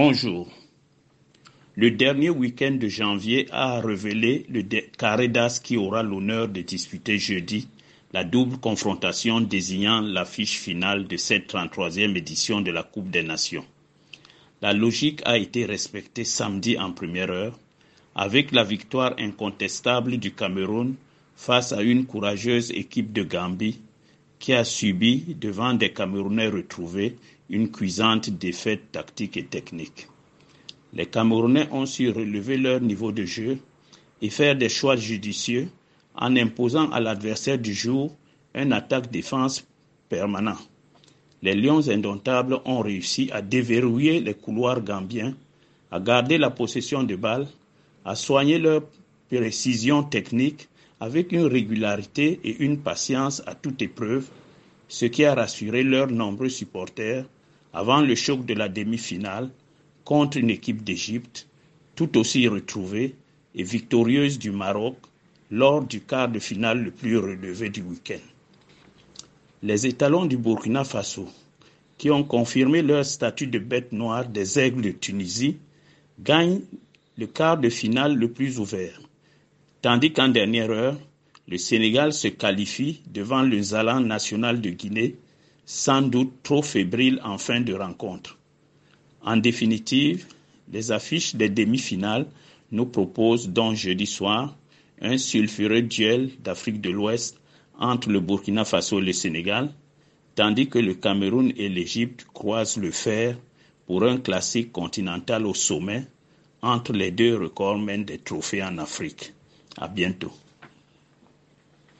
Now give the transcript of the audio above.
Bonjour. Le dernier week-end de janvier a révélé le carré d'as qui aura l'honneur de disputer jeudi la double confrontation désignant l'affiche finale de cette 33e édition de la Coupe des Nations. La logique a été respectée samedi en première heure avec la victoire incontestable du Cameroun face à une courageuse équipe de Gambie qui a subi, devant des Camerounais retrouvés, une cuisante défaite tactique et technique. Les Camerounais ont su relever leur niveau de jeu et faire des choix judicieux en imposant à l'adversaire du jour un attaque-défense permanent. Les Lions indomptables ont réussi à déverrouiller les couloirs gambiens, à garder la possession de balles, à soigner leur précision technique avec une régularité et une patience à toute épreuve, ce qui a rassuré leurs nombreux supporters avant le choc de la demi-finale contre une équipe d'Égypte tout aussi retrouvée et victorieuse du Maroc lors du quart de finale le plus relevé du week-end. Les étalons du Burkina Faso, qui ont confirmé leur statut de bête noire des aigles de Tunisie, gagnent le quart de finale le plus ouvert, tandis qu'en dernière heure, le Sénégal se qualifie devant le Zalan national de Guinée, sans doute trop fébrile en fin de rencontre. En définitive, les affiches des demi-finales nous proposent donc jeudi soir un sulfureux duel d'Afrique de l'Ouest entre le Burkina Faso et le Sénégal, tandis que le Cameroun et l'Égypte croisent le fer pour un classique continental au sommet entre les deux recordmen des trophées en Afrique. À bientôt.